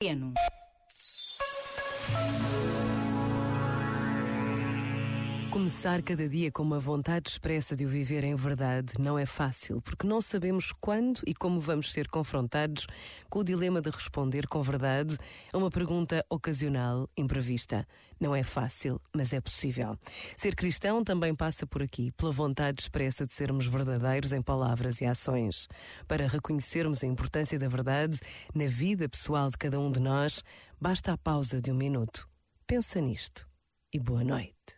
Pequeno. Começar cada dia com uma vontade expressa de o viver em verdade não é fácil, porque não sabemos quando e como vamos ser confrontados com o dilema de responder com verdade a uma pergunta ocasional, imprevista. Não é fácil, mas é possível. Ser cristão também passa por aqui, pela vontade expressa de sermos verdadeiros em palavras e ações. Para reconhecermos a importância da verdade na vida pessoal de cada um de nós, basta a pausa de um minuto. Pensa nisto e boa noite.